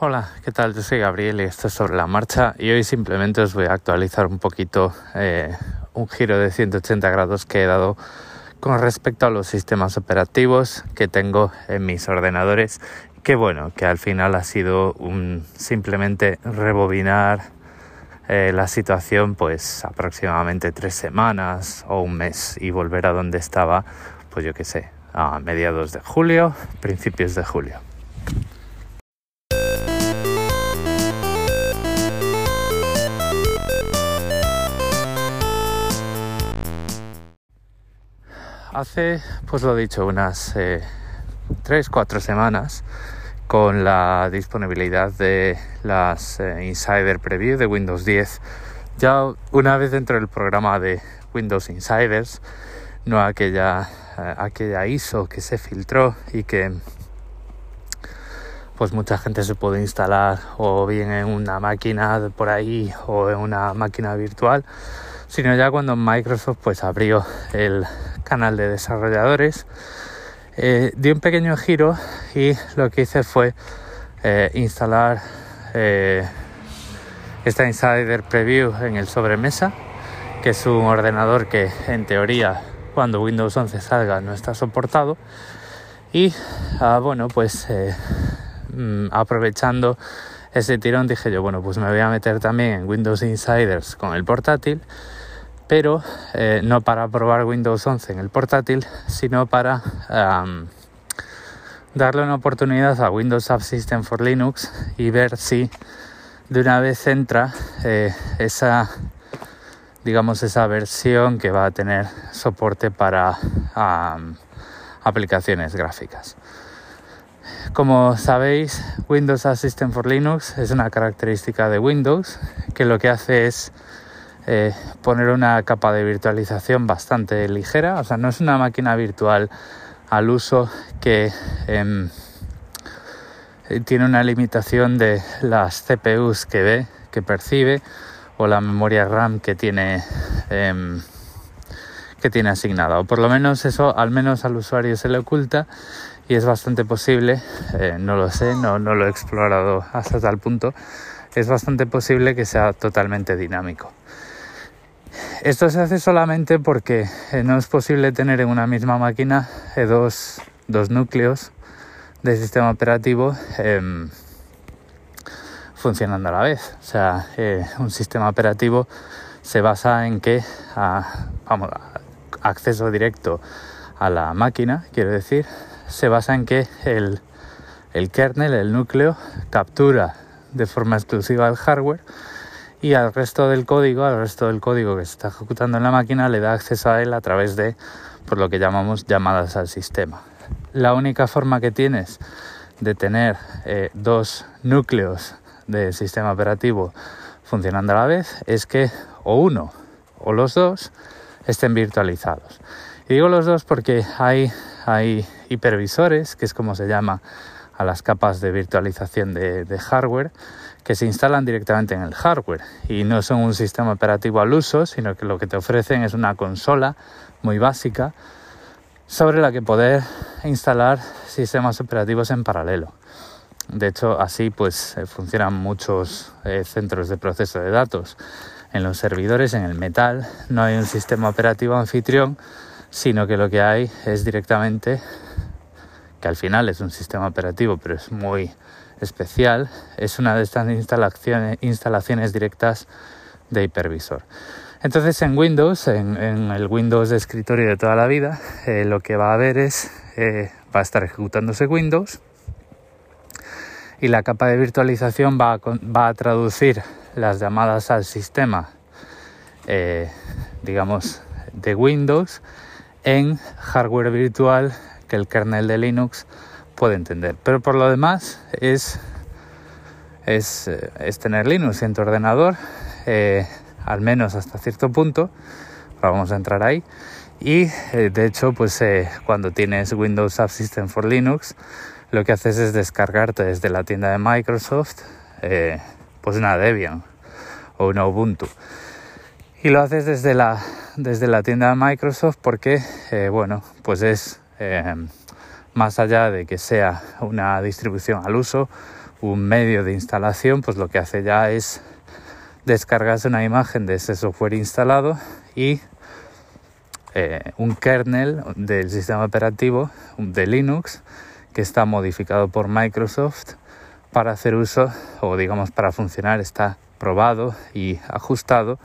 Hola, ¿qué tal? Yo soy Gabriel y esto es sobre la marcha y hoy simplemente os voy a actualizar un poquito eh, un giro de 180 grados que he dado con respecto a los sistemas operativos que tengo en mis ordenadores que bueno, que al final ha sido un simplemente rebobinar eh, la situación pues aproximadamente tres semanas o un mes y volver a donde estaba pues yo qué sé, a mediados de julio, principios de julio. Hace, pues lo dicho, unas eh, 3, 4 semanas con la disponibilidad de las eh, Insider Preview de Windows 10. Ya una vez dentro del programa de Windows Insiders, no aquella, eh, aquella ISO que se filtró y que pues mucha gente se puede instalar o bien en una máquina por ahí o en una máquina virtual sino ya cuando Microsoft pues abrió el canal de desarrolladores eh, di un pequeño giro y lo que hice fue eh, instalar eh, esta Insider Preview en el sobremesa que es un ordenador que en teoría cuando Windows 11 salga no está soportado. Y ah, bueno pues mm, aprovechando ese tirón dije yo bueno pues me voy a meter también en Windows Insiders con el portátil pero eh, no para probar Windows 11 en el portátil, sino para darle una oportunidad a Windows Subsystem for Linux y ver si de una vez entra eh, esa digamos esa versión que va a tener soporte para aplicaciones gráficas. Como sabéis, Windows Assistant for Linux es una característica de Windows que lo que hace es eh, poner una capa de virtualización bastante ligera, o sea, no es una máquina virtual al uso que em, tiene una limitación de las CPUs que ve, que percibe, o la memoria RAM que tiene em, que tiene asignada, o por lo menos eso al menos al usuario se le oculta y es bastante posible, eh, no lo sé, no, no lo he explorado hasta tal punto, es bastante posible que sea totalmente dinámico. Esto se hace solamente porque eh, no es posible tener en una misma máquina eh, dos, núcleos de sistema operativo em, funcionando a la vez. O sea, eh, un sistema operativo se basa en que, vamos, acceso directo a la máquina, quiero decir, se basa en que el, el kernel, el núcleo, captura de forma exclusiva el hardware y al resto del código, al resto del código que se está ejecutando en la máquina, le da acceso a él a través de por lo que llamamos llamadas al sistema. La única forma que tienes de tener eh, dos núcleos de sistema operativo funcionando a la vez es que o uno o los dos estén virtualizados. Y digo los dos porque hay, hay hipervisores, que es como se llama a las capas de virtualización de, hardware que se instalan directamente en el hardware y no son un sistema operativo al uso, sino que lo que te ofrecen es una consola muy básica sobre la que poder instalar sistemas operativos en paralelo. De hecho, así pues eh, funcionan muchos eh, centros de proceso de datos. En los servidores, en el metal, no hay un sistema operativo anfitrión, sino que lo que hay es directamente que al final es un sistema operativo, pero es muy especial, es una de estas instalaciones, instalaciones directas de hipervisor. Entonces en Windows, en, el Windows de escritorio de toda la vida, eh, lo que va a haber es, eh, va a estar ejecutándose Windows y la capa de virtualización va a, va a traducir las llamadas al sistema, eh, digamos, de Windows en hardware virtual que el kernel de Linux puede entender. Pero por lo demás es, es, eh, tener Linux en tu ordenador, eh, al menos hasta cierto punto. Vamos a entrar ahí. Y eh, de hecho, pues cuando tienes Windows Subsystem for Linux, lo que haces es descargarte desde la tienda de Microsoft, pues una Debian o una Ubuntu. Y lo haces desde la, desde la tienda de Microsoft porque, bueno, pues es Em, más allá de que sea una distribución al uso, un medio de instalación, pues lo que hace ya es descargarse una imagen de ese software instalado y eh, un kernel del sistema operativo de Linux que está modificado por Microsoft para hacer uso o digamos para funcionar está probado y ajustado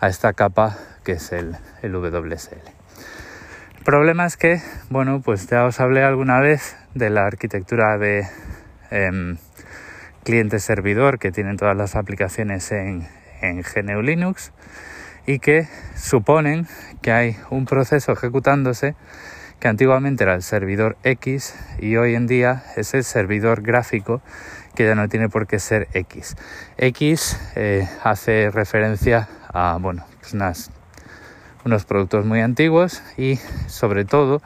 a esta capa que es el, el WSL. Problema es que, bueno, pues ya os hablé alguna vez de la arquitectura de em, cliente-servidor que tienen todas las aplicaciones en, en GNU Linux y que suponen que hay un proceso ejecutándose que antiguamente era el servidor X y hoy en día es el servidor gráfico que ya no tiene por qué ser X. X eh, hace referencia a bueno, pues unos productos muy antiguos y sobre todo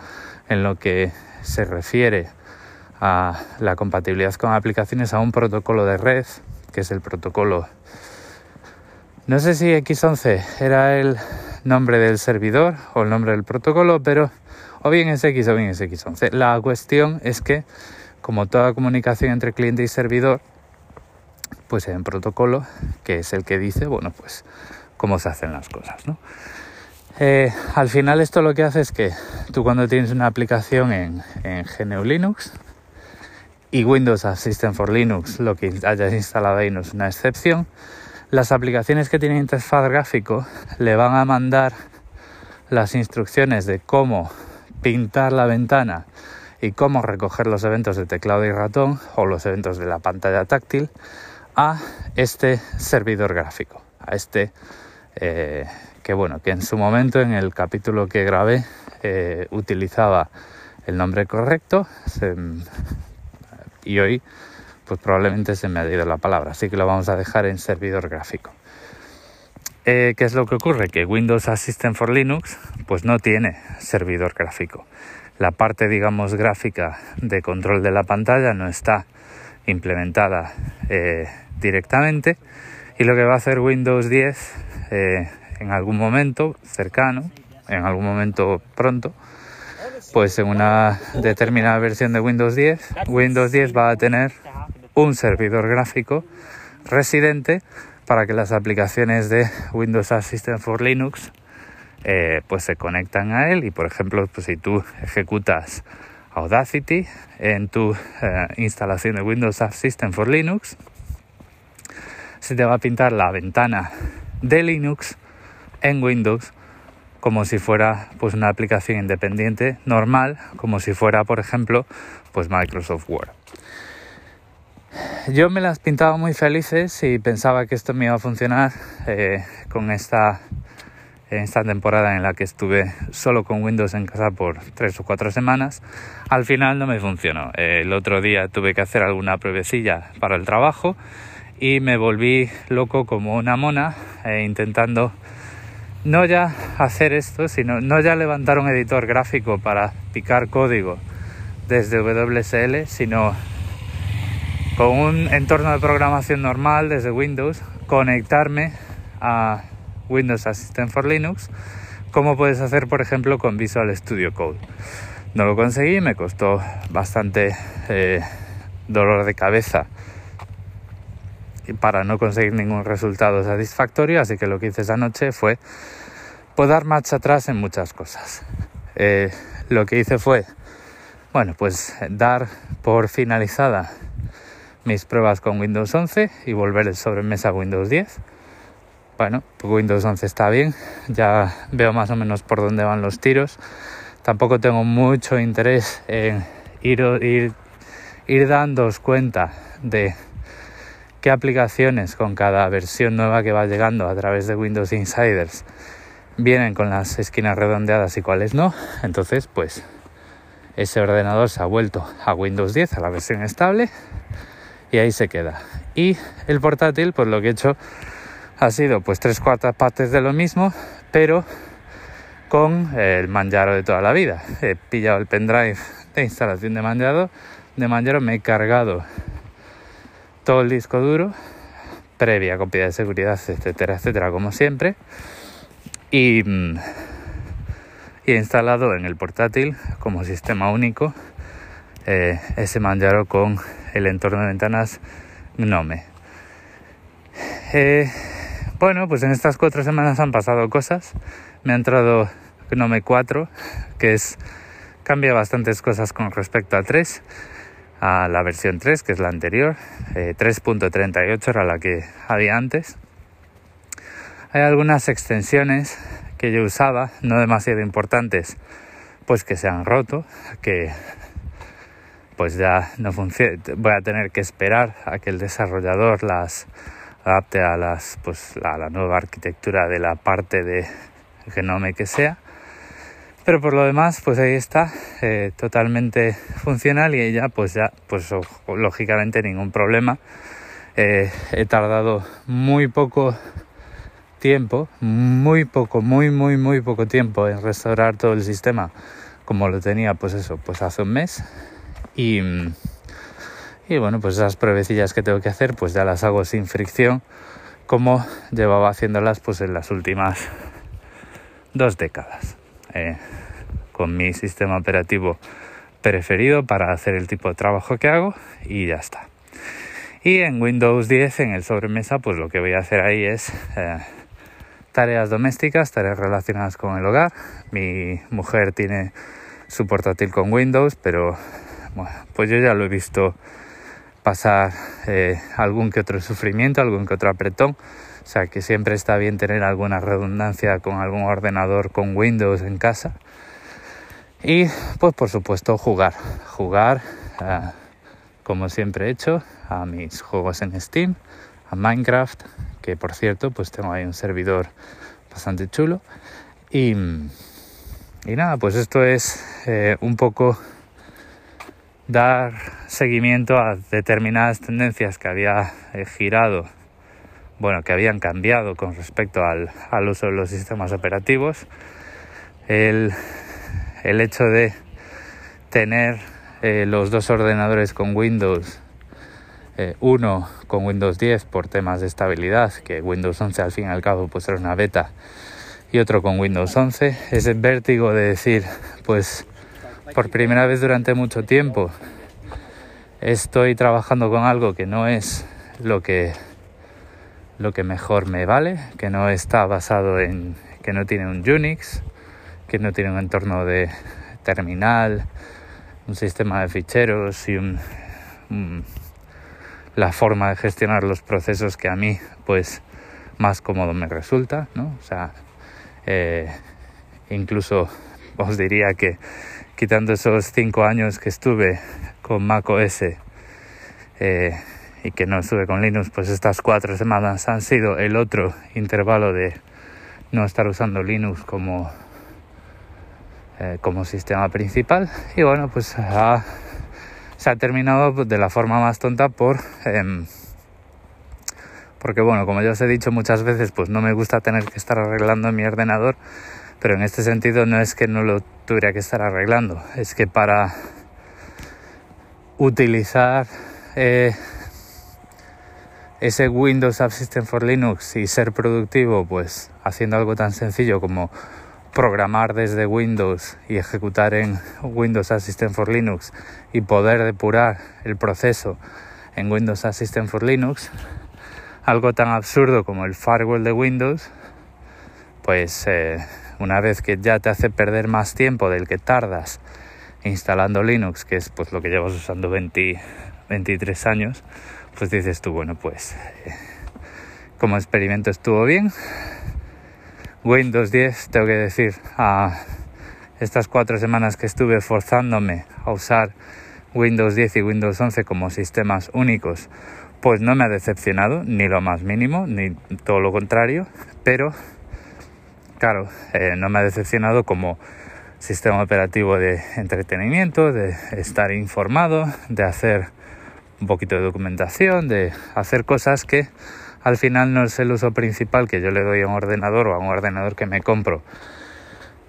en lo que se refiere a la compatibilidad con aplicaciones a un protocolo de red, que es el protocolo no sé si X11 era el nombre del servidor o el nombre del protocolo, pero o bien es X o bien es X11. La cuestión es que, como toda comunicación entre cliente y servidor, pues hay un protocolo que es el que dice, bueno, pues cómo se hacen las cosas, ¿no? Eh, al final esto lo que hace es que tú cuando tienes una aplicación en, GNU Linux y Windows Assistant for Linux, lo que hayas instalado ahí no es una excepción, las aplicaciones que tienen interfaz gráfico le van a mandar las instrucciones de cómo pintar la ventana y cómo recoger los eventos de teclado y ratón o los eventos de la pantalla táctil a este servidor gráfico, a este eh, que bueno, que en su momento en el capítulo que grabé eh, utilizaba el nombre correcto y hoy pues probablemente se me ha ido la palabra, así que lo vamos a dejar en servidor gráfico. Eh, ¿Qué es lo que ocurre? Que Windows Assistant for Linux pues no tiene servidor gráfico. La parte, digamos, gráfica de control de la pantalla no está implementada directamente y lo que va a hacer Windows 10 eh, en algún momento cercano, en algún momento pronto, pues en una determinada versión de Windows 10, Windows 10 va a tener un servidor gráfico residente para que las aplicaciones de Windows Assistant for Linux eh, pues se conectan a él. Y por ejemplo pues si tú ejecutas Audacity en tu eh, instalación de Windows Assistant for Linux se te va a pintar la ventana de Linux en Windows como si fuera pues una aplicación independiente normal como si fuera por ejemplo pues Microsoft Word yo me las pintaba muy felices y pensaba que esto me iba a funcionar eh, con esta, esta temporada en la que estuve solo con Windows en casa por tres o cuatro semanas. Al final no me funcionó. el otro día tuve que hacer alguna pruebecilla para el trabajo y me volví loco como una mona eh, intentando no ya hacer esto, sino no ya levantar un editor gráfico para picar código desde WSL, sino con un entorno de programación normal desde Windows, conectarme a Windows Assistant for Linux, como puedes hacer por ejemplo con Visual Studio Code. No lo conseguí, me costó bastante eh, dolor de cabeza para no conseguir ningún resultado satisfactorio, así que lo que hice esa noche fue pues, dar marcha atrás en muchas cosas. Eh, lo que hice fue, bueno, pues dar por finalizada mis pruebas con Windows 11 y volver el sobremesa a Windows 10. Bueno, pues Windows 11 está bien, ya veo más o menos por dónde van los tiros. Tampoco tengo mucho interés en ir, ir, ir dándoos cuenta de qué aplicaciones con cada versión nueva que va llegando a través de Windows Insiders vienen con las esquinas redondeadas y cuáles no. Entonces, pues ese ordenador se ha vuelto a Windows 10, a la versión estable y ahí se queda. Y el portátil, pues lo que he hecho ha sido pues tres cuartas partes de lo mismo, pero con el Manjaro de toda la vida. He pillado el pendrive de instalación de Manjaro, de Manjaro me he cargado todo el disco duro, previa copia de seguridad, etcétera, etcétera, como siempre, y, y he instalado en el portátil como sistema único eh, ese Manjaro con el entorno de ventanas Gnome. Eh, bueno, pues en estas cuatro semanas han pasado cosas. Me ha entrado Gnome 4, que es cambia bastantes cosas con respecto a 3, a la versión 3, que es la anterior. 3.38 eh, era la que había antes. Hay algunas extensiones que yo usaba, no demasiado importantes, pues que se han roto, que pues ya no funciona, voy a tener que esperar a que el desarrollador las adapte a las pues a la nueva arquitectura de la parte de genome que sea pero por lo demás pues ahí está eh, totalmente funcional y ella pues ya pues lógicamente ningún problema. Eh, he tardado muy poco tiempo, muy poco, muy, muy, muy poco tiempo en restaurar todo el sistema como lo tenía pues eso, pues hace un mes. Y, bueno, pues esas pruebecillas que tengo que hacer pues ya las hago sin fricción como llevaba haciéndolas pues en las últimas dos décadas eh, con mi sistema operativo preferido para hacer el tipo de trabajo que hago y ya está. Y en Windows 10, en el sobremesa, pues lo que voy a hacer ahí es eh, tareas domésticas, tareas relacionadas con el hogar. Mi mujer tiene su portátil con Windows, pero pues yo ya lo he visto pasar eh, algún que otro sufrimiento, algún que otro apretón. O sea que siempre está bien tener alguna redundancia con algún ordenador con Windows en casa. Y pues por supuesto jugar, jugar eh, como siempre he hecho a mis juegos en Steam, a Minecraft, que por cierto pues tengo ahí un servidor bastante chulo y, y nada pues esto es eh, un poco dar seguimiento a determinadas tendencias que había eh, girado bueno que habían cambiado con respecto al, al uso de los sistemas operativos. El, el hecho de tener eh, los dos ordenadores con Windows eh, uno con Windows 10 por temas de estabilidad, que Windows 11 al fin y al cabo pues era una beta, y otro con Windows 11, ese vértigo de decir, pues por primera vez durante mucho tiempo estoy trabajando con algo que no es lo que lo que mejor me vale, que no está basado en que no tiene un Unix, que no tiene un entorno de terminal, un sistema de ficheros y la forma de gestionar los procesos que a mí pues más cómodo me resulta, ¿no? O sea, eh, incluso os diría que quitando esos cinco años que estuve con Mac OS eh, y que no estuve con Linux, pues estas cuatro semanas han sido el otro intervalo de no estar usando Linux como, eh, como sistema principal. Y bueno, pues se ha terminado de la forma más tonta por... Em, porque bueno, como ya os he dicho muchas veces, pues no me gusta tener que estar arreglando mi ordenador, pero en este sentido no es que no lo tuviera que estar arreglando, es que para utilizar eh, ese Windows App System for Linux y ser productivo, pues haciendo algo tan sencillo como programar desde Windows y ejecutar en Windows Assistant for Linux y poder depurar el proceso en Windows Assistant for Linux, algo tan absurdo como el firewall de Windows, pues eh, una vez que ya te hace perder más tiempo del que tardas instalando Linux, que es pues lo que llevas usando 23 años, pues dices tú, bueno, pues como experimento estuvo bien, Windows 10, tengo que decir, a estas cuatro semanas que estuve forzándome a usar Windows 10 y Windows 11 como sistemas únicos, pues no me ha decepcionado, ni lo más mínimo, ni todo lo contrario, pero claro, eh, no me ha decepcionado como sistema operativo de entretenimiento, de estar informado, de hacer un poquito de documentación, de hacer cosas que al final no es el uso principal que yo le doy a un ordenador o a un ordenador que me compro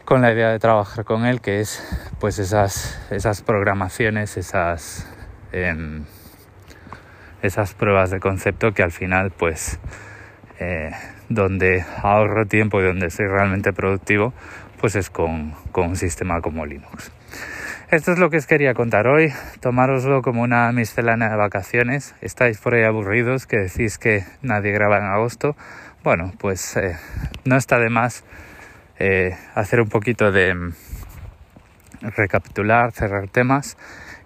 con la idea de trabajar con él, que es pues esas, esas programaciones, esas, em, esas pruebas de concepto que al final pues eh, donde ahorro tiempo y donde soy realmente productivo pues es con, con un sistema como Linux. Esto es lo que os quería contar hoy. Tomároslo como una miscelánea de vacaciones. Estáis por ahí aburridos, que decís que nadie graba en agosto. Bueno, pues eh, no está de más eh, hacer un poquito de mm, recapitular, cerrar temas.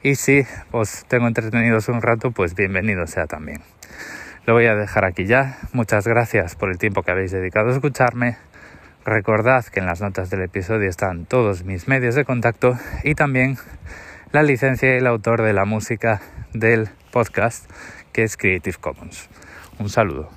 Y si os tengo entretenidos un rato, pues bienvenido sea también. Lo voy a dejar aquí ya. Muchas gracias por el tiempo que habéis dedicado a escucharme. Recordad que en las notas del episodio están todos mis medios de contacto y también la licencia y el autor de la música del podcast que es Creative Commons. Un saludo.